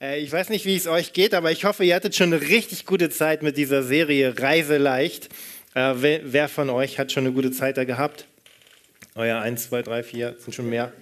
Äh, ich weiß nicht, wie es euch geht, aber ich hoffe, ihr hattet schon eine richtig gute Zeit mit dieser Serie Reise leicht. Äh, wer von euch hat schon eine gute Zeit da gehabt? Euer 1, 2, 3, 4 sind schon mehr.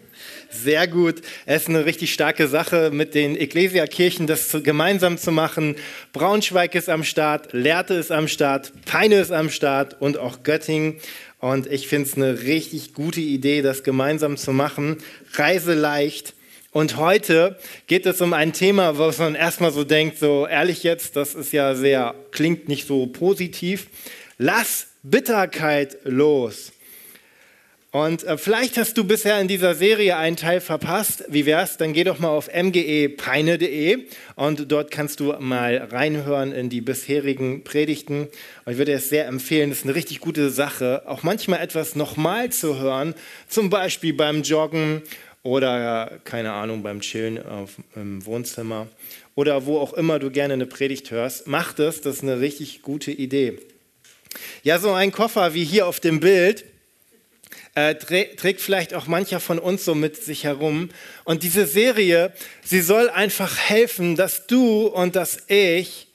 Sehr gut. Es ist eine richtig starke Sache, mit den Ecclesia-Kirchen das gemeinsam zu machen. Braunschweig ist am Start, Lehrte ist am Start, Peine ist am Start und auch Göttingen. Und ich finde es eine richtig gute Idee, das gemeinsam zu machen. Reise leicht. Und heute geht es um ein Thema, was man erstmal so denkt, so ehrlich jetzt, das ist ja sehr, klingt nicht so positiv. Lass Bitterkeit los. Und äh, vielleicht hast du bisher in dieser Serie einen Teil verpasst. Wie wär's? Dann geh doch mal auf mgepeine.de und dort kannst du mal reinhören in die bisherigen Predigten. Und ich würde es sehr empfehlen, das ist eine richtig gute Sache, auch manchmal etwas nochmal zu hören, zum Beispiel beim Joggen oder, keine Ahnung, beim Chillen auf, im Wohnzimmer oder wo auch immer du gerne eine Predigt hörst. Mach das, das ist eine richtig gute Idee. Ja, so ein Koffer wie hier auf dem Bild äh, trägt vielleicht auch mancher von uns so mit sich herum. Und diese Serie, sie soll einfach helfen, dass du und dass ich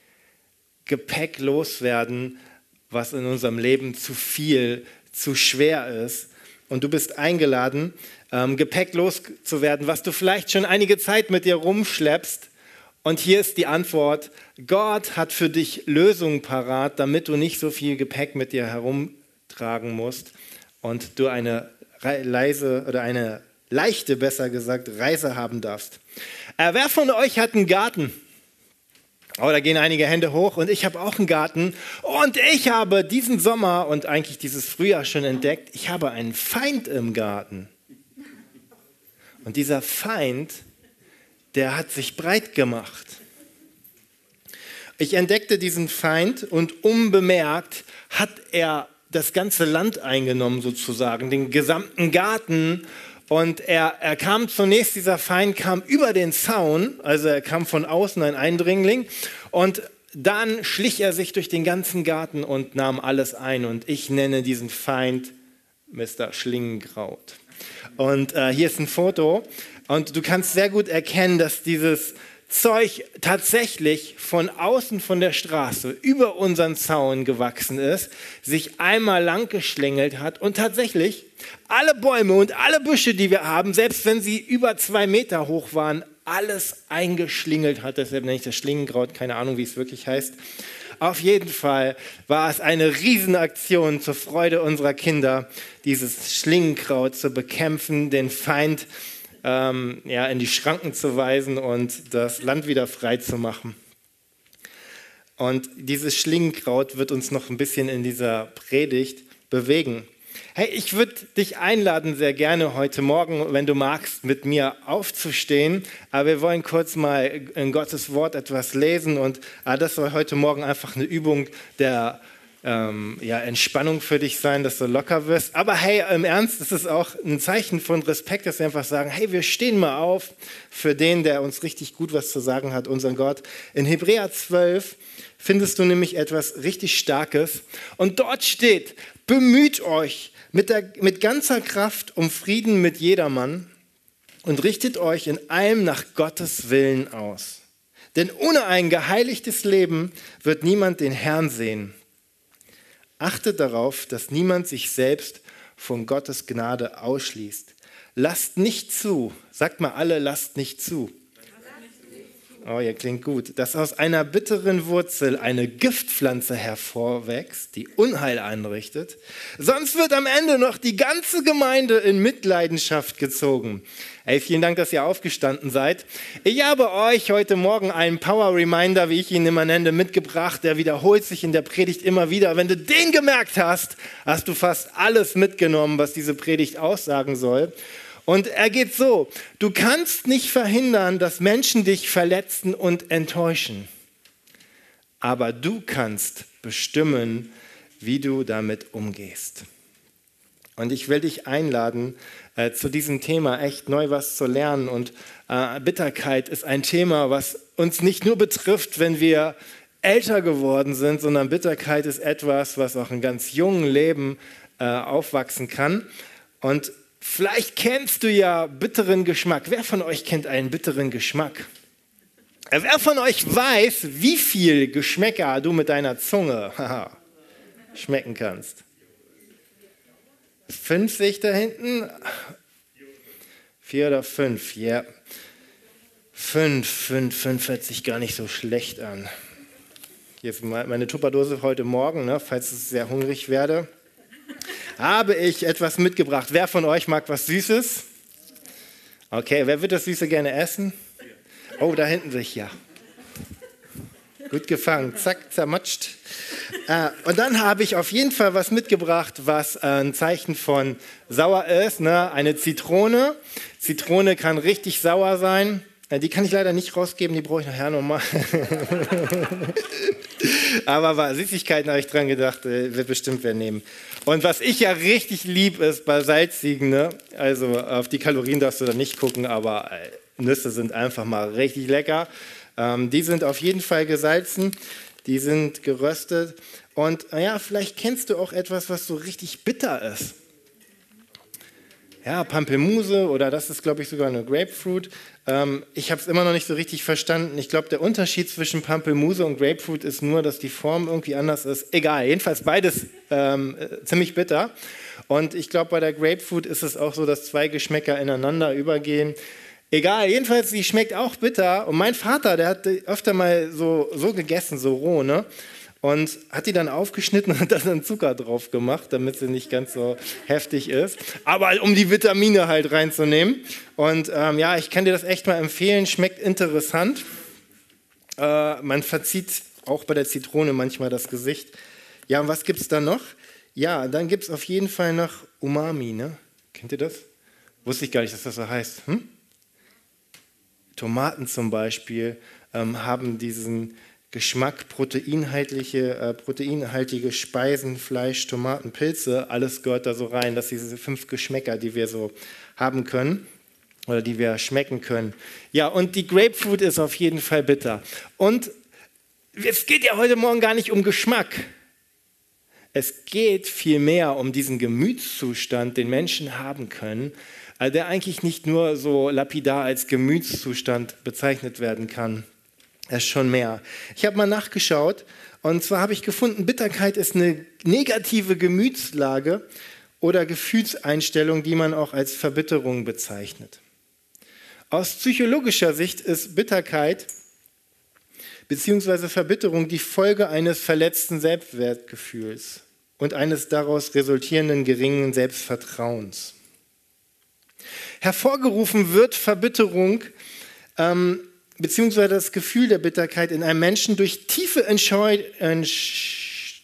Gepäck loswerden, was in unserem Leben zu viel, zu schwer ist. Und du bist eingeladen, ähm, Gepäck loszuwerden, was du vielleicht schon einige Zeit mit dir rumschleppst. Und hier ist die Antwort, Gott hat für dich Lösungen parat, damit du nicht so viel Gepäck mit dir herumtragen musst und du eine leise oder eine leichte, besser gesagt, Reise haben darfst. Äh, wer von euch hat einen Garten? Oh, da gehen einige Hände hoch und ich habe auch einen Garten und ich habe diesen Sommer und eigentlich dieses Frühjahr schon entdeckt, ich habe einen Feind im Garten. Und dieser Feind, der hat sich breit gemacht. Ich entdeckte diesen Feind und unbemerkt hat er das ganze Land eingenommen sozusagen, den gesamten Garten. Und er, er kam zunächst, dieser Feind kam über den Zaun, also er kam von außen, ein Eindringling. Und dann schlich er sich durch den ganzen Garten und nahm alles ein. Und ich nenne diesen Feind Mr. Schlingenkraut. Und äh, hier ist ein Foto. Und du kannst sehr gut erkennen, dass dieses Zeug tatsächlich von außen von der Straße über unseren Zaun gewachsen ist, sich einmal lang geschlängelt hat und tatsächlich alle Bäume und alle Büsche, die wir haben, selbst wenn sie über zwei Meter hoch waren, alles eingeschlingelt hat. Deshalb nenne ich das Schlingenkraut, keine Ahnung, wie es wirklich heißt. Auf jeden Fall war es eine Riesenaktion zur Freude unserer Kinder, dieses Schlingenkraut zu bekämpfen, den Feind ähm, ja, in die Schranken zu weisen und das Land wieder frei zu machen. Und dieses Schlingenkraut wird uns noch ein bisschen in dieser Predigt bewegen. Hey, ich würde dich einladen, sehr gerne heute Morgen, wenn du magst, mit mir aufzustehen. Aber wir wollen kurz mal in Gottes Wort etwas lesen und ah, das soll heute Morgen einfach eine Übung der ähm, ja, Entspannung für dich sein, dass du locker wirst. Aber hey, im Ernst, es ist auch ein Zeichen von Respekt, dass wir einfach sagen, hey, wir stehen mal auf für den, der uns richtig gut was zu sagen hat, unseren Gott. In Hebräer 12 findest du nämlich etwas richtig Starkes. Und dort steht, bemüht euch mit, der, mit ganzer Kraft um Frieden mit jedermann und richtet euch in allem nach Gottes Willen aus. Denn ohne ein geheiligtes Leben wird niemand den Herrn sehen. Achtet darauf, dass niemand sich selbst von Gottes Gnade ausschließt. Lasst nicht zu, sagt mal alle, lasst nicht zu. Oh, ihr klingt gut. Dass aus einer bitteren Wurzel eine Giftpflanze hervorwächst, die Unheil anrichtet. Sonst wird am Ende noch die ganze Gemeinde in Mitleidenschaft gezogen. Hey, vielen Dank, dass ihr aufgestanden seid. Ich habe euch heute Morgen einen Power Reminder, wie ich ihn immer nenne, mitgebracht. Der wiederholt sich in der Predigt immer wieder. Wenn du den gemerkt hast, hast du fast alles mitgenommen, was diese Predigt aussagen soll. Und er geht so, du kannst nicht verhindern, dass Menschen dich verletzen und enttäuschen. Aber du kannst bestimmen, wie du damit umgehst. Und ich will dich einladen, äh, zu diesem Thema echt neu was zu lernen. Und äh, Bitterkeit ist ein Thema, was uns nicht nur betrifft, wenn wir älter geworden sind, sondern Bitterkeit ist etwas, was auch in ganz jungen Leben äh, aufwachsen kann. Und vielleicht kennst du ja bitteren Geschmack. Wer von euch kennt einen bitteren Geschmack? Wer von euch weiß, wie viel Geschmäcker du mit deiner Zunge schmecken kannst? 50 da hinten? Vier oder fünf? Ja. Fünf, fünf, fünf hört sich gar nicht so schlecht an. Hier ist meine Tupperdose heute Morgen, ne, falls ich sehr hungrig werde. Habe ich etwas mitgebracht. Wer von euch mag was Süßes? Okay, wer wird das Süße gerne essen? Oh, da hinten sich ja. Gut gefangen, zack, zermatscht. Äh, und dann habe ich auf jeden Fall was mitgebracht, was äh, ein Zeichen von sauer ist. Ne? Eine Zitrone. Zitrone kann richtig sauer sein. Äh, die kann ich leider nicht rausgeben, die brauche ich nachher nochmal. Aber bei Süßigkeiten habe ich dran gedacht, äh, wird bestimmt wer nehmen. Und was ich ja richtig lieb ist bei salzigen, ne? also auf die Kalorien darfst du da nicht gucken, aber äh, Nüsse sind einfach mal richtig lecker. Ähm, die sind auf jeden Fall gesalzen, die sind geröstet. Und ja, vielleicht kennst du auch etwas, was so richtig bitter ist. Ja, Pampelmuse oder das ist, glaube ich, sogar eine Grapefruit. Ähm, ich habe es immer noch nicht so richtig verstanden. Ich glaube, der Unterschied zwischen Pampelmuse und Grapefruit ist nur, dass die Form irgendwie anders ist. Egal, jedenfalls beides ähm, äh, ziemlich bitter. Und ich glaube, bei der Grapefruit ist es auch so, dass zwei Geschmäcker ineinander übergehen. Egal, jedenfalls, die schmeckt auch bitter. Und mein Vater, der hat öfter mal so, so gegessen, so roh, ne? Und hat die dann aufgeschnitten und dann Zucker drauf gemacht, damit sie nicht ganz so heftig ist. Aber um die Vitamine halt reinzunehmen. Und ähm, ja, ich kann dir das echt mal empfehlen. Schmeckt interessant. Äh, man verzieht auch bei der Zitrone manchmal das Gesicht. Ja, und was gibt es da noch? Ja, dann gibt es auf jeden Fall noch Umami. Ne? Kennt ihr das? Wusste ich gar nicht, dass das so heißt. Hm? Tomaten zum Beispiel ähm, haben diesen Geschmack, proteinhaltige, äh, proteinhaltige Speisen, Fleisch, Tomaten, Pilze, alles gehört da so rein. Das sind diese fünf Geschmäcker, die wir so haben können oder die wir schmecken können. Ja, und die Grapefruit ist auf jeden Fall bitter. Und es geht ja heute Morgen gar nicht um Geschmack. Es geht vielmehr um diesen Gemütszustand, den Menschen haben können, also der eigentlich nicht nur so lapidar als Gemütszustand bezeichnet werden kann. Ist schon mehr. Ich habe mal nachgeschaut und zwar habe ich gefunden, Bitterkeit ist eine negative Gemütslage oder Gefühlseinstellung, die man auch als Verbitterung bezeichnet. Aus psychologischer Sicht ist Bitterkeit bzw. Verbitterung die Folge eines verletzten Selbstwertgefühls und eines daraus resultierenden geringen Selbstvertrauens. Hervorgerufen wird Verbitterung ähm, beziehungsweise das Gefühl der Bitterkeit in einem Menschen durch tiefe Entscheu Entsch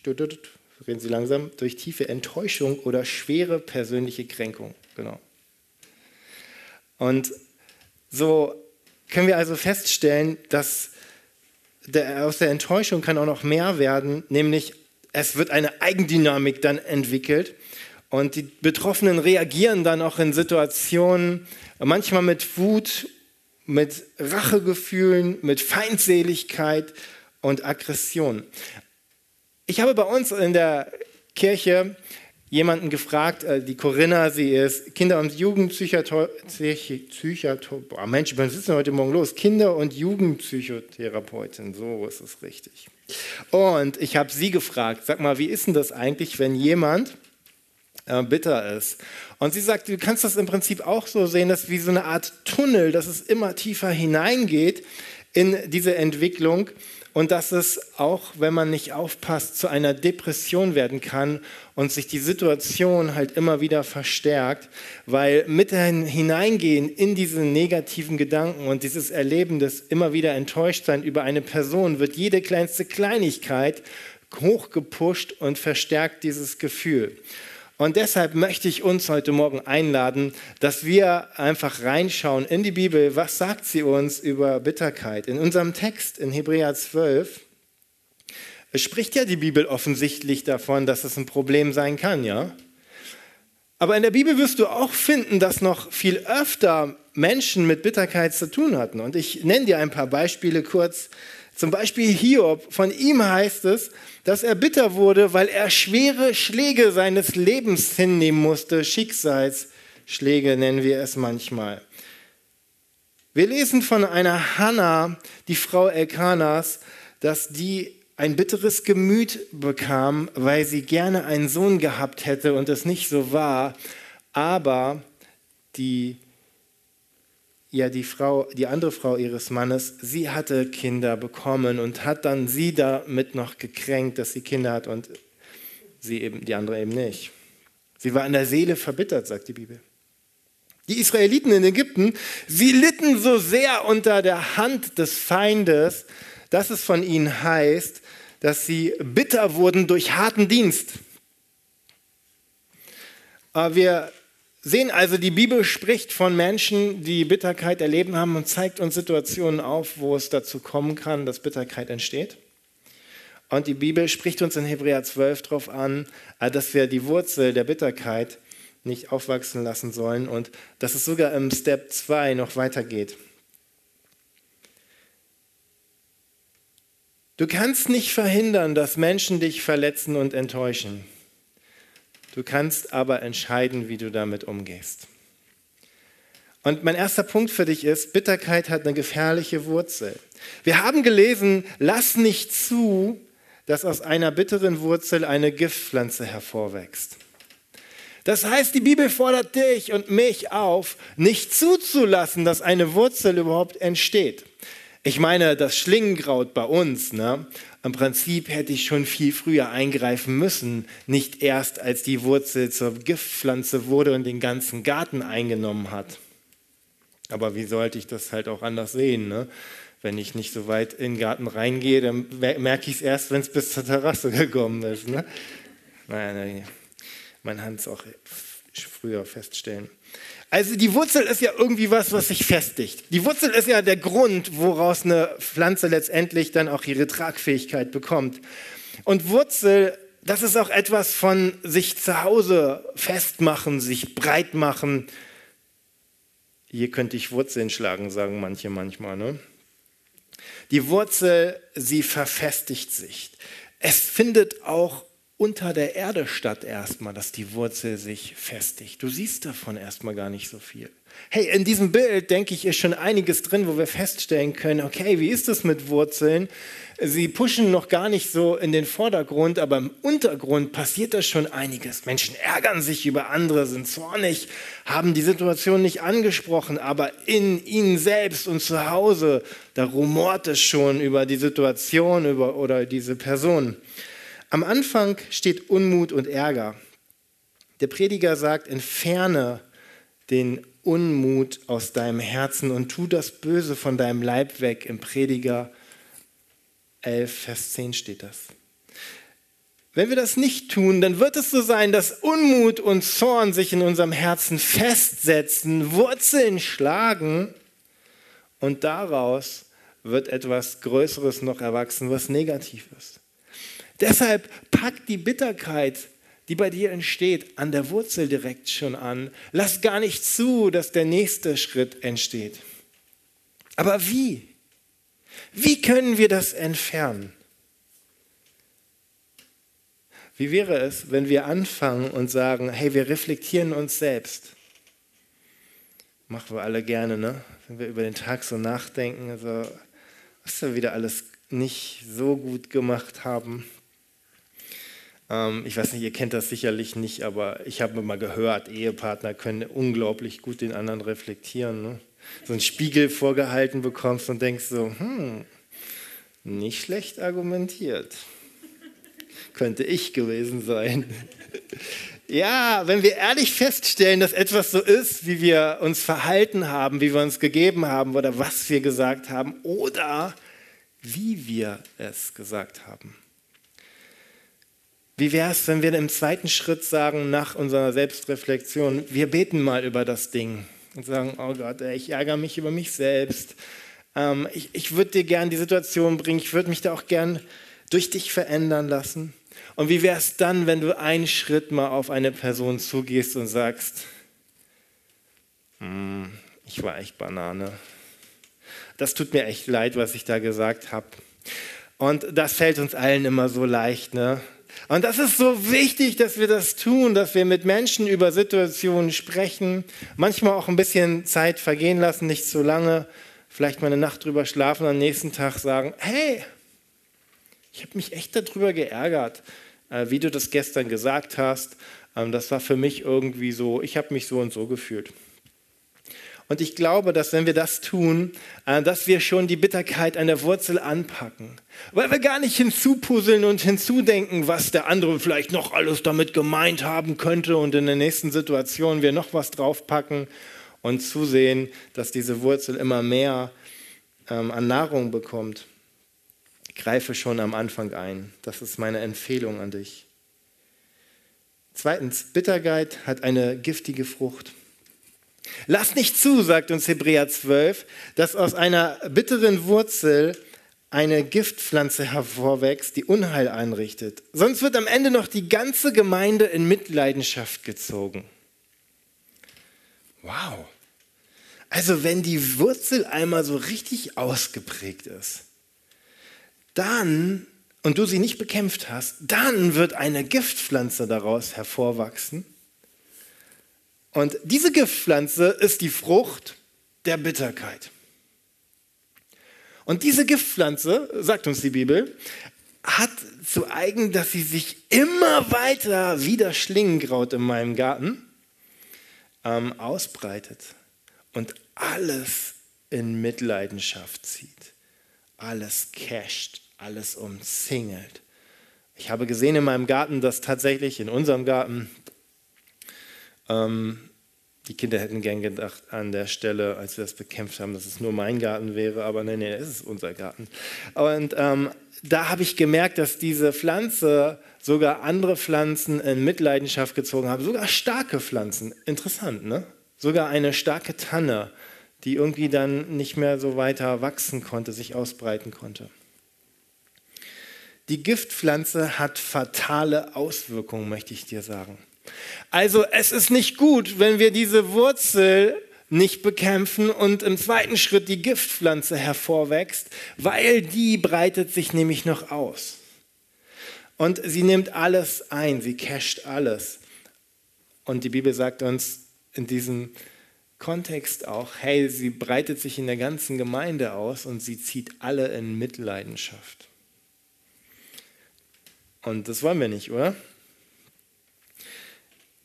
reden Sie langsam, durch tiefe Enttäuschung oder schwere persönliche Kränkung. Genau. Und so können wir also feststellen, dass der, aus der Enttäuschung kann auch noch mehr werden, nämlich es wird eine Eigendynamik dann entwickelt und die Betroffenen reagieren dann auch in Situationen, manchmal mit Wut, mit Rachegefühlen, mit Feindseligkeit und Aggression. Ich habe bei uns in der Kirche jemanden gefragt, äh, die Corinna, sie ist Kinder- und Jugendpsychotherapeutin. Mensch, was ist denn heute Morgen los? Kinder- und Jugendpsychotherapeutin, so ist es richtig. Und ich habe sie gefragt, sag mal, wie ist denn das eigentlich, wenn jemand äh, bitter ist. Und sie sagt, du kannst das im Prinzip auch so sehen, dass wie so eine Art Tunnel, dass es immer tiefer hineingeht in diese Entwicklung und dass es auch, wenn man nicht aufpasst, zu einer Depression werden kann und sich die Situation halt immer wieder verstärkt, weil mit hineingehen in diese negativen Gedanken und dieses Erleben des immer wieder Enttäuschtsein über eine Person wird jede kleinste Kleinigkeit hochgepusht und verstärkt dieses Gefühl. Und deshalb möchte ich uns heute Morgen einladen, dass wir einfach reinschauen in die Bibel. Was sagt sie uns über Bitterkeit? In unserem Text in Hebräer 12 spricht ja die Bibel offensichtlich davon, dass es ein Problem sein kann, ja? Aber in der Bibel wirst du auch finden, dass noch viel öfter Menschen mit Bitterkeit zu tun hatten. Und ich nenne dir ein paar Beispiele kurz. Zum Beispiel Hiob. Von ihm heißt es, dass er bitter wurde, weil er schwere Schläge seines Lebens hinnehmen musste. Schicksalsschläge nennen wir es manchmal. Wir lesen von einer Hannah, die Frau Elkanas, dass die ein bitteres Gemüt bekam, weil sie gerne einen Sohn gehabt hätte und es nicht so war, aber die ja die Frau, die andere Frau ihres Mannes, sie hatte Kinder bekommen und hat dann sie damit noch gekränkt, dass sie Kinder hat und sie eben die andere eben nicht. Sie war in der Seele verbittert, sagt die Bibel. Die Israeliten in Ägypten, sie litten so sehr unter der Hand des Feindes, dass es von ihnen heißt, dass sie bitter wurden durch harten Dienst. Wir sehen also, die Bibel spricht von Menschen, die Bitterkeit erleben haben und zeigt uns Situationen auf, wo es dazu kommen kann, dass Bitterkeit entsteht. Und die Bibel spricht uns in Hebräer 12 darauf an, dass wir die Wurzel der Bitterkeit nicht aufwachsen lassen sollen und dass es sogar im Step 2 noch weitergeht. Du kannst nicht verhindern, dass Menschen dich verletzen und enttäuschen. Du kannst aber entscheiden, wie du damit umgehst. Und mein erster Punkt für dich ist, Bitterkeit hat eine gefährliche Wurzel. Wir haben gelesen, lass nicht zu, dass aus einer bitteren Wurzel eine Giftpflanze hervorwächst. Das heißt, die Bibel fordert dich und mich auf, nicht zuzulassen, dass eine Wurzel überhaupt entsteht. Ich meine, das Schlingenkraut bei uns, ne? Im Prinzip hätte ich schon viel früher eingreifen müssen, nicht erst als die Wurzel zur Giftpflanze wurde und den ganzen Garten eingenommen hat. Aber wie sollte ich das halt auch anders sehen? Ne? Wenn ich nicht so weit in den Garten reingehe, dann merke ich es erst, wenn es bis zur Terrasse gekommen ist. Ne? Naja, naja kann es auch früher feststellen. Also die Wurzel ist ja irgendwie was, was sich festigt. Die Wurzel ist ja der Grund, woraus eine Pflanze letztendlich dann auch ihre Tragfähigkeit bekommt. Und Wurzel, das ist auch etwas von sich zu Hause festmachen, sich breit machen. Hier könnte ich Wurzeln schlagen, sagen manche manchmal. Ne? Die Wurzel, sie verfestigt sich. Es findet auch unter der Erde statt erstmal, dass die Wurzel sich festigt. Du siehst davon erstmal gar nicht so viel. Hey, in diesem Bild, denke ich, ist schon einiges drin, wo wir feststellen können, okay, wie ist es mit Wurzeln? Sie pushen noch gar nicht so in den Vordergrund, aber im Untergrund passiert da schon einiges. Menschen ärgern sich über andere, sind zornig, haben die Situation nicht angesprochen, aber in ihnen selbst und zu Hause, da rumort es schon über die Situation über, oder diese Person. Am Anfang steht Unmut und Ärger. Der Prediger sagt, entferne den Unmut aus deinem Herzen und tu das Böse von deinem Leib weg. Im Prediger 11, Vers 10 steht das. Wenn wir das nicht tun, dann wird es so sein, dass Unmut und Zorn sich in unserem Herzen festsetzen, Wurzeln schlagen und daraus wird etwas Größeres noch erwachsen, was negativ ist. Deshalb pack die Bitterkeit, die bei dir entsteht, an der Wurzel direkt schon an. Lass gar nicht zu, dass der nächste Schritt entsteht. Aber wie? Wie können wir das entfernen? Wie wäre es, wenn wir anfangen und sagen, hey, wir reflektieren uns selbst? Machen wir alle gerne, ne? Wenn wir über den Tag so nachdenken, also, was wir wieder alles nicht so gut gemacht haben. Ähm, ich weiß nicht, ihr kennt das sicherlich nicht, aber ich habe mal gehört, Ehepartner können unglaublich gut den anderen reflektieren. Ne? So einen Spiegel vorgehalten bekommst und denkst so, hm, nicht schlecht argumentiert. Könnte ich gewesen sein. Ja, wenn wir ehrlich feststellen, dass etwas so ist, wie wir uns verhalten haben, wie wir uns gegeben haben oder was wir gesagt haben oder wie wir es gesagt haben. Wie wäre es, wenn wir im zweiten Schritt sagen, nach unserer Selbstreflexion, wir beten mal über das Ding und sagen, oh Gott, ich ärgere mich über mich selbst. Ähm, ich ich würde dir gern die Situation bringen, ich würde mich da auch gern durch dich verändern lassen. Und wie wäre es dann, wenn du einen Schritt mal auf eine Person zugehst und sagst, hm, ich war echt Banane. Das tut mir echt leid, was ich da gesagt habe. Und das fällt uns allen immer so leicht, ne? Und das ist so wichtig, dass wir das tun, dass wir mit Menschen über Situationen sprechen, manchmal auch ein bisschen Zeit vergehen lassen, nicht zu lange, vielleicht mal eine Nacht drüber schlafen am nächsten Tag sagen, hey, ich habe mich echt darüber geärgert, äh, wie du das gestern gesagt hast. Ähm, das war für mich irgendwie so, ich habe mich so und so gefühlt. Und ich glaube, dass wenn wir das tun, äh, dass wir schon die Bitterkeit an der Wurzel anpacken. Weil wir gar nicht hinzupuzzeln und hinzudenken, was der andere vielleicht noch alles damit gemeint haben könnte und in der nächsten Situation wir noch was draufpacken und zusehen, dass diese Wurzel immer mehr ähm, an Nahrung bekommt. Greife schon am Anfang ein. Das ist meine Empfehlung an dich. Zweitens, Bitterkeit hat eine giftige Frucht. Lass nicht zu, sagt uns Hebräer 12, dass aus einer bitteren Wurzel eine Giftpflanze hervorwächst, die Unheil einrichtet. Sonst wird am Ende noch die ganze Gemeinde in Mitleidenschaft gezogen. Wow. Also wenn die Wurzel einmal so richtig ausgeprägt ist, dann, und du sie nicht bekämpft hast, dann wird eine Giftpflanze daraus hervorwachsen und diese Giftpflanze ist die Frucht der Bitterkeit. Und diese Giftpflanze, sagt uns die Bibel, hat zu eigen, dass sie sich immer weiter wie das Schlingenkraut in meinem Garten ähm, ausbreitet und alles in Mitleidenschaft zieht, alles casht, alles umzingelt. Ich habe gesehen in meinem Garten, dass tatsächlich in unserem Garten ähm, die Kinder hätten gern gedacht an der Stelle, als wir das bekämpft haben, dass es nur mein Garten wäre, aber nein, nein, es ist unser Garten. Und ähm, da habe ich gemerkt, dass diese Pflanze sogar andere Pflanzen in Mitleidenschaft gezogen haben, sogar starke Pflanzen. Interessant, ne? Sogar eine starke Tanne, die irgendwie dann nicht mehr so weiter wachsen konnte, sich ausbreiten konnte. Die Giftpflanze hat fatale Auswirkungen, möchte ich dir sagen. Also es ist nicht gut, wenn wir diese Wurzel nicht bekämpfen und im zweiten Schritt die Giftpflanze hervorwächst, weil die breitet sich nämlich noch aus. Und sie nimmt alles ein, sie casht alles. Und die Bibel sagt uns in diesem Kontext auch, hey, sie breitet sich in der ganzen Gemeinde aus und sie zieht alle in Mitleidenschaft. Und das wollen wir nicht, oder?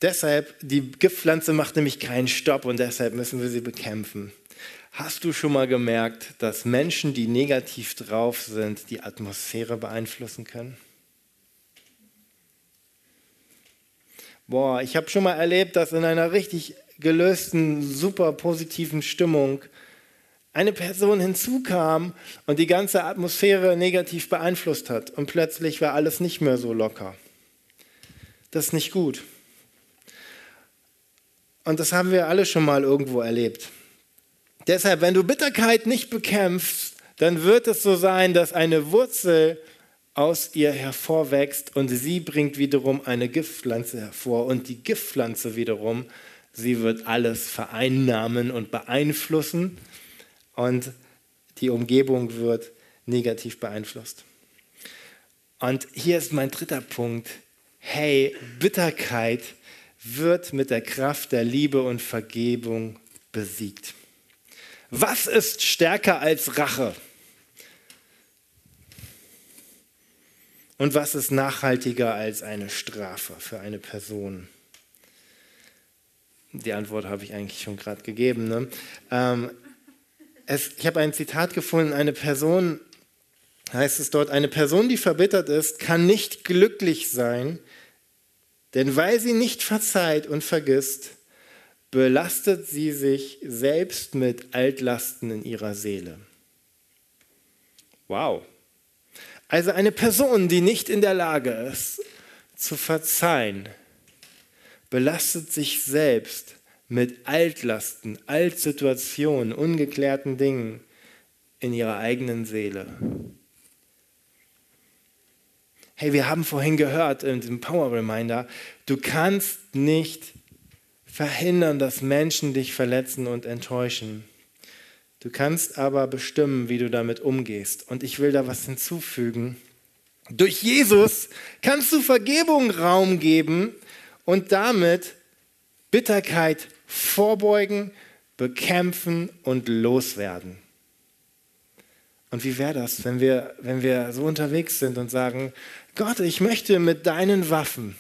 Deshalb, die Giftpflanze macht nämlich keinen Stopp und deshalb müssen wir sie bekämpfen. Hast du schon mal gemerkt, dass Menschen, die negativ drauf sind, die Atmosphäre beeinflussen können? Boah, ich habe schon mal erlebt, dass in einer richtig gelösten, super positiven Stimmung eine Person hinzukam und die ganze Atmosphäre negativ beeinflusst hat. Und plötzlich war alles nicht mehr so locker. Das ist nicht gut. Und das haben wir alle schon mal irgendwo erlebt. Deshalb, wenn du Bitterkeit nicht bekämpfst, dann wird es so sein, dass eine Wurzel aus ihr hervorwächst und sie bringt wiederum eine Giftpflanze hervor und die Giftpflanze wiederum, sie wird alles vereinnahmen und beeinflussen und die Umgebung wird negativ beeinflusst. Und hier ist mein dritter Punkt. Hey, Bitterkeit wird mit der Kraft der Liebe und Vergebung besiegt. Was ist stärker als Rache? Und was ist nachhaltiger als eine Strafe für eine Person? Die Antwort habe ich eigentlich schon gerade gegeben. Ne? Ähm, es, ich habe ein Zitat gefunden, eine Person, heißt es dort, eine Person, die verbittert ist, kann nicht glücklich sein, denn weil sie nicht verzeiht und vergisst, belastet sie sich selbst mit Altlasten in ihrer Seele. Wow. Also eine Person, die nicht in der Lage ist zu verzeihen, belastet sich selbst mit Altlasten, Altsituationen, ungeklärten Dingen in ihrer eigenen Seele. Hey, wir haben vorhin gehört in diesem Power Reminder, du kannst nicht verhindern, dass Menschen dich verletzen und enttäuschen. Du kannst aber bestimmen, wie du damit umgehst. Und ich will da was hinzufügen. Durch Jesus kannst du Vergebung Raum geben und damit Bitterkeit vorbeugen, bekämpfen und loswerden. Und wie wäre das, wenn wir, wenn wir so unterwegs sind und sagen, Gott, ich möchte mit deinen Waffen,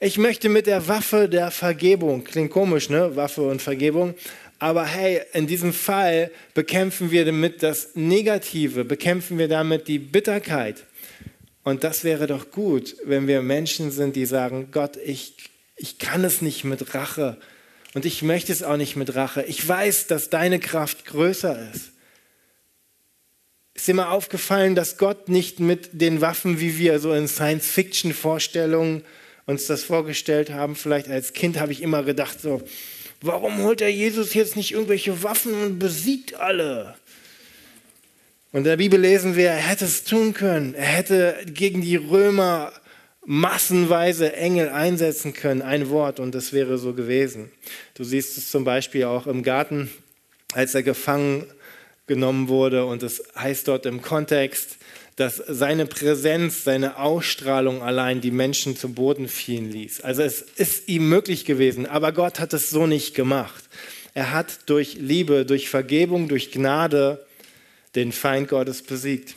ich möchte mit der Waffe der Vergebung, klingt komisch, ne? Waffe und Vergebung, aber hey, in diesem Fall bekämpfen wir damit das Negative, bekämpfen wir damit die Bitterkeit. Und das wäre doch gut, wenn wir Menschen sind, die sagen, Gott, ich, ich kann es nicht mit Rache und ich möchte es auch nicht mit Rache. Ich weiß, dass deine Kraft größer ist. Ist mal aufgefallen, dass Gott nicht mit den Waffen, wie wir so in Science-Fiction-Vorstellungen uns das vorgestellt haben, vielleicht als Kind habe ich immer gedacht, so, warum holt der Jesus jetzt nicht irgendwelche Waffen und besiegt alle? Und in der Bibel lesen wir, er hätte es tun können. Er hätte gegen die Römer massenweise Engel einsetzen können. Ein Wort und das wäre so gewesen. Du siehst es zum Beispiel auch im Garten, als er gefangen genommen wurde. Und es heißt dort im Kontext, dass seine Präsenz, seine Ausstrahlung allein die Menschen zu Boden fielen ließ. Also es ist ihm möglich gewesen, aber Gott hat es so nicht gemacht. Er hat durch Liebe, durch Vergebung, durch Gnade den Feind Gottes besiegt.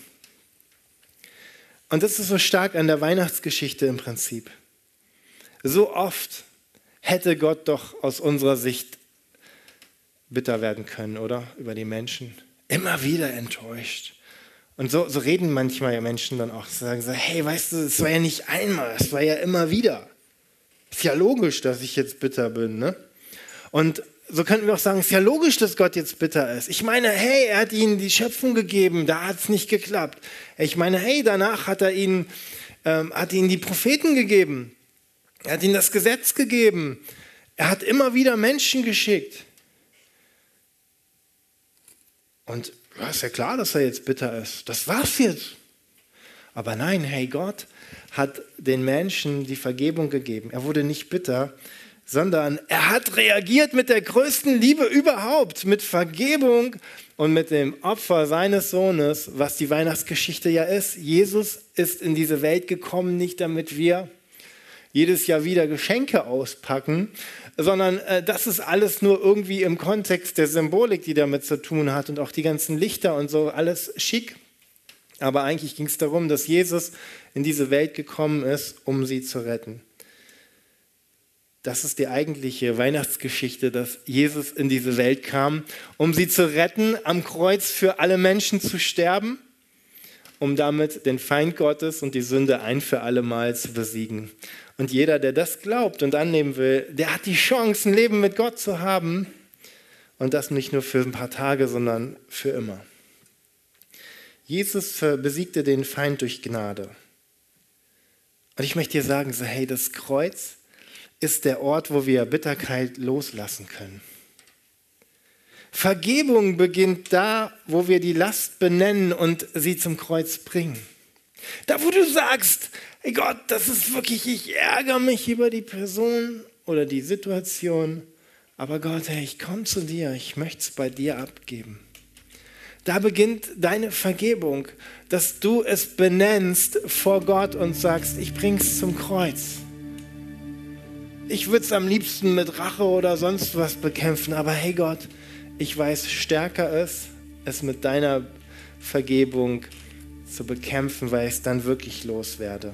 Und das ist so stark an der Weihnachtsgeschichte im Prinzip. So oft hätte Gott doch aus unserer Sicht bitter werden können, oder? Über die Menschen immer wieder enttäuscht. Und so, so reden manchmal Menschen dann auch, sagen so, hey, weißt du, es war ja nicht einmal, es war ja immer wieder. Ist ja logisch, dass ich jetzt bitter bin, ne? Und so könnten wir auch sagen, ist ja logisch, dass Gott jetzt bitter ist. Ich meine, hey, er hat ihnen die Schöpfung gegeben, da hat es nicht geklappt. Ich meine, hey, danach hat er ihnen, ähm, hat ihnen die Propheten gegeben. Er hat ihnen das Gesetz gegeben. Er hat immer wieder Menschen geschickt. Und ja, ist ja klar, dass er jetzt bitter ist. Das war's jetzt. Aber nein, hey, Gott hat den Menschen die Vergebung gegeben. Er wurde nicht bitter, sondern er hat reagiert mit der größten Liebe überhaupt, mit Vergebung und mit dem Opfer seines Sohnes, was die Weihnachtsgeschichte ja ist. Jesus ist in diese Welt gekommen, nicht damit wir jedes Jahr wieder Geschenke auspacken, sondern äh, das ist alles nur irgendwie im Kontext der Symbolik, die damit zu tun hat und auch die ganzen Lichter und so, alles schick. Aber eigentlich ging es darum, dass Jesus in diese Welt gekommen ist, um sie zu retten. Das ist die eigentliche Weihnachtsgeschichte, dass Jesus in diese Welt kam, um sie zu retten, am Kreuz für alle Menschen zu sterben, um damit den Feind Gottes und die Sünde ein für alle Mal zu besiegen. Und jeder, der das glaubt und annehmen will, der hat die Chance, ein Leben mit Gott zu haben. Und das nicht nur für ein paar Tage, sondern für immer. Jesus besiegte den Feind durch Gnade. Und ich möchte dir sagen, so, hey, das Kreuz ist der Ort, wo wir Bitterkeit loslassen können. Vergebung beginnt da, wo wir die Last benennen und sie zum Kreuz bringen. Da, wo du sagst, hey Gott, das ist wirklich, ich ärgere mich über die Person oder die Situation, aber Gott, hey, ich komme zu dir, ich möchte es bei dir abgeben. Da beginnt deine Vergebung, dass du es benennst vor Gott und sagst, ich bring's zum Kreuz. Ich würde es am liebsten mit Rache oder sonst was bekämpfen, aber hey Gott, ich weiß, stärker ist, es mit deiner Vergebung zu bekämpfen, weil ich es dann wirklich loswerde.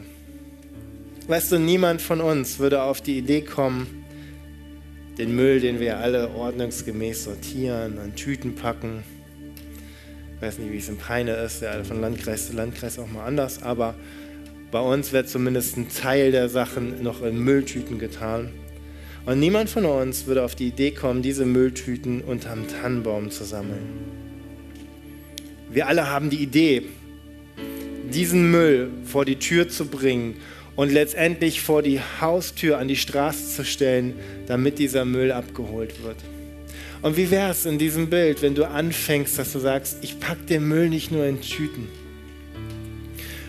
Weißt du, niemand von uns würde auf die Idee kommen, den Müll, den wir alle ordnungsgemäß sortieren, an Tüten packen. Ich weiß nicht, wie es in Peine ist, ja von Landkreis zu Landkreis auch mal anders, aber bei uns wird zumindest ein Teil der Sachen noch in Mülltüten getan. Und niemand von uns würde auf die Idee kommen, diese Mülltüten unterm Tannenbaum zu sammeln. Wir alle haben die Idee, diesen Müll vor die Tür zu bringen und letztendlich vor die Haustür an die Straße zu stellen, damit dieser Müll abgeholt wird. Und wie wäre es in diesem Bild, wenn du anfängst, dass du sagst, ich packe den Müll nicht nur in Tüten,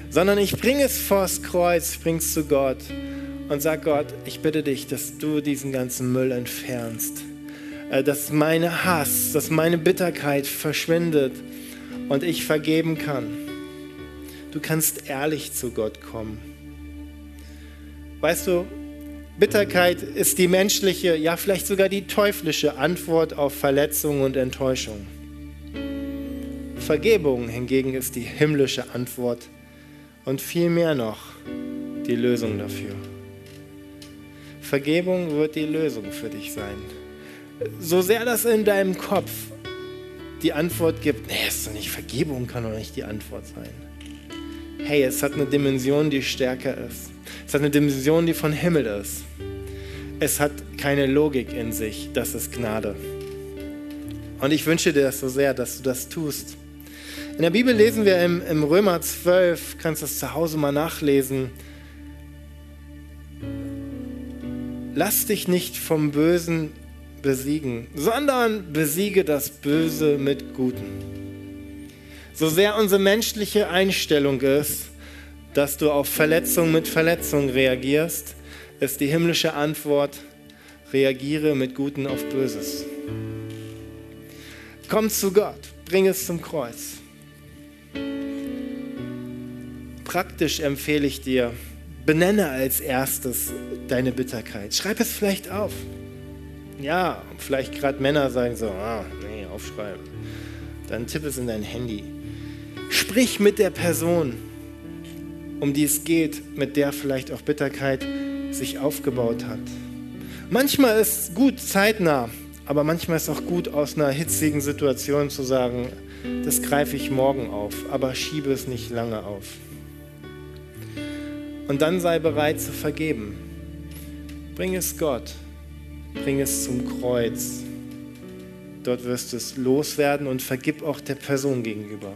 sondern ich bringe es vors Kreuz, bringe es zu Gott und sag Gott, ich bitte dich, dass du diesen ganzen Müll entfernst, äh, dass meine Hass, dass meine Bitterkeit verschwindet und ich vergeben kann. Du kannst ehrlich zu Gott kommen. Weißt du, Bitterkeit ist die menschliche, ja vielleicht sogar die teuflische Antwort auf Verletzung und Enttäuschung. Vergebung hingegen ist die himmlische Antwort und viel mehr noch die Lösung dafür. Vergebung wird die Lösung für dich sein. So sehr das in deinem Kopf die Antwort gibt, nee, ist doch nicht Vergebung, kann doch nicht die Antwort sein. Hey, es hat eine Dimension, die stärker ist. Es hat eine Dimension, die von Himmel ist. Es hat keine Logik in sich, das ist Gnade. Und ich wünsche dir das so sehr, dass du das tust. In der Bibel lesen wir im, im Römer 12, kannst du das zu Hause mal nachlesen. Lass dich nicht vom Bösen besiegen, sondern besiege das Böse mit Guten. So sehr unsere menschliche Einstellung ist, dass du auf Verletzung mit Verletzung reagierst, ist die himmlische Antwort, reagiere mit Guten auf Böses. Komm zu Gott, bring es zum Kreuz. Praktisch empfehle ich dir, benenne als erstes deine Bitterkeit. Schreib es vielleicht auf. Ja, vielleicht gerade Männer sagen so, ah, nee, aufschreiben. Dann tipp es in dein Handy. Sprich mit der Person, um die es geht, mit der vielleicht auch Bitterkeit sich aufgebaut hat. Manchmal ist es gut zeitnah, aber manchmal ist es auch gut, aus einer hitzigen Situation zu sagen, das greife ich morgen auf, aber schiebe es nicht lange auf. Und dann sei bereit zu vergeben. Bring es Gott, bring es zum Kreuz. Dort wirst du es loswerden und vergib auch der Person gegenüber.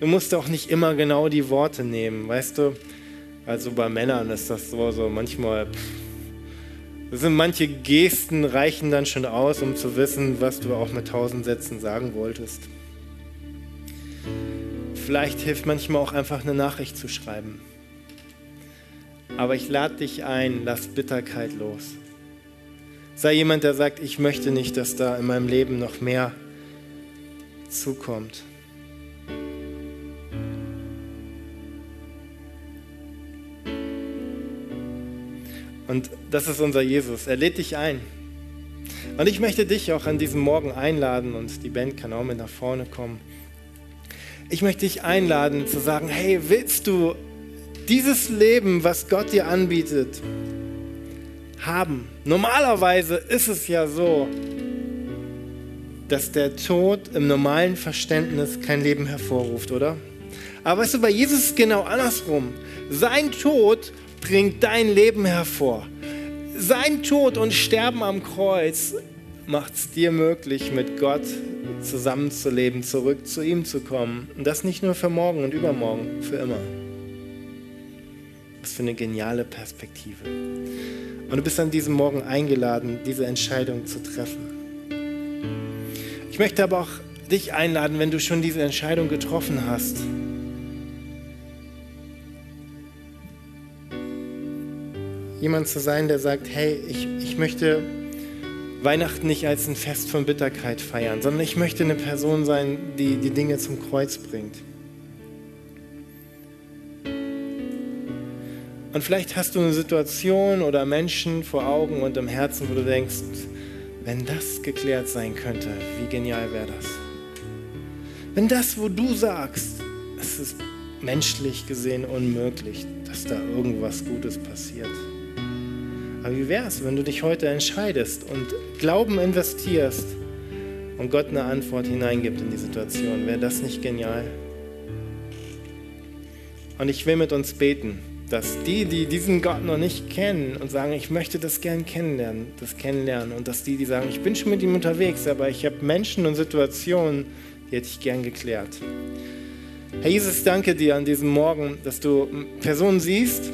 Du musst auch nicht immer genau die Worte nehmen, weißt du? Also bei Männern ist das so, so manchmal. Pff, sind manche Gesten reichen dann schon aus, um zu wissen, was du auch mit tausend Sätzen sagen wolltest. Vielleicht hilft manchmal auch einfach eine Nachricht zu schreiben. Aber ich lade dich ein, lass Bitterkeit los. Sei jemand, der sagt, ich möchte nicht, dass da in meinem Leben noch mehr zukommt. Und das ist unser Jesus. Er lädt dich ein. Und ich möchte dich auch an diesem Morgen einladen und die Band kann auch mit nach vorne kommen. Ich möchte dich einladen zu sagen, hey, willst du dieses Leben, was Gott dir anbietet, haben? Normalerweise ist es ja so, dass der Tod im normalen Verständnis kein Leben hervorruft, oder? Aber weißt du, bei Jesus ist es genau andersrum. Sein Tod bringt dein Leben hervor. Sein Tod und Sterben am Kreuz macht es dir möglich, mit Gott zusammenzuleben, zurück zu ihm zu kommen. Und das nicht nur für morgen und übermorgen, für immer. Was für eine geniale Perspektive. Und du bist an diesem Morgen eingeladen, diese Entscheidung zu treffen. Ich möchte aber auch dich einladen, wenn du schon diese Entscheidung getroffen hast, jemand zu sein, der sagt, hey, ich, ich möchte Weihnachten nicht als ein Fest von Bitterkeit feiern, sondern ich möchte eine Person sein, die die Dinge zum Kreuz bringt. Und vielleicht hast du eine Situation oder Menschen vor Augen und im Herzen, wo du denkst, wenn das geklärt sein könnte, wie genial wäre das? Wenn das, wo du sagst, es ist menschlich gesehen unmöglich, dass da irgendwas Gutes passiert. Aber wie wäre es, wenn du dich heute entscheidest und Glauben investierst und Gott eine Antwort hineingibt in die Situation? Wäre das nicht genial? Und ich will mit uns beten, dass die, die diesen Gott noch nicht kennen und sagen, ich möchte das gern kennenlernen, das kennenlernen und dass die, die sagen, ich bin schon mit ihm unterwegs, aber ich habe Menschen und Situationen, die hätte ich gern geklärt. Herr Jesus, danke dir an diesem Morgen, dass du Personen siehst,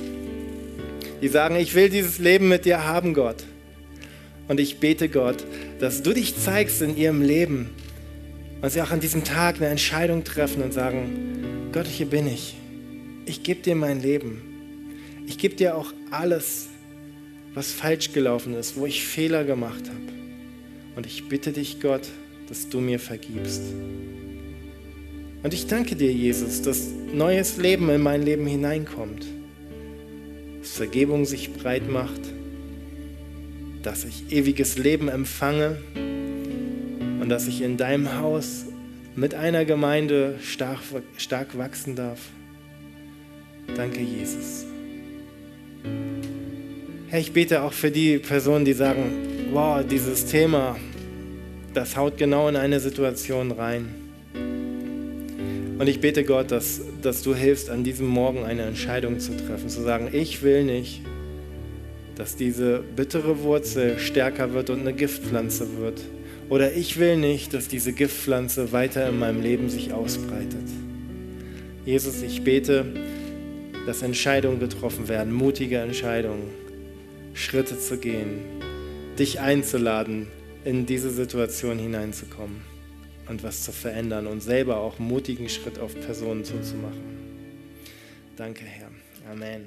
die sagen, ich will dieses Leben mit dir haben, Gott. Und ich bete Gott, dass du dich zeigst in ihrem Leben und sie auch an diesem Tag eine Entscheidung treffen und sagen, Gott, hier bin ich. Ich gebe dir mein Leben. Ich gebe dir auch alles, was falsch gelaufen ist, wo ich Fehler gemacht habe. Und ich bitte dich, Gott, dass du mir vergibst. Und ich danke dir, Jesus, dass neues Leben in mein Leben hineinkommt dass Vergebung sich breit macht, dass ich ewiges Leben empfange und dass ich in deinem Haus mit einer Gemeinde stark, stark wachsen darf. Danke, Jesus. Herr, ich bete auch für die Personen, die sagen, wow, dieses Thema, das haut genau in eine Situation rein. Und ich bete Gott, dass, dass du hilfst, an diesem Morgen eine Entscheidung zu treffen, zu sagen, ich will nicht, dass diese bittere Wurzel stärker wird und eine Giftpflanze wird. Oder ich will nicht, dass diese Giftpflanze weiter in meinem Leben sich ausbreitet. Jesus, ich bete, dass Entscheidungen getroffen werden, mutige Entscheidungen, Schritte zu gehen, dich einzuladen, in diese Situation hineinzukommen und was zu verändern und selber auch mutigen Schritt auf Personen zuzumachen. Danke, Herr. Amen.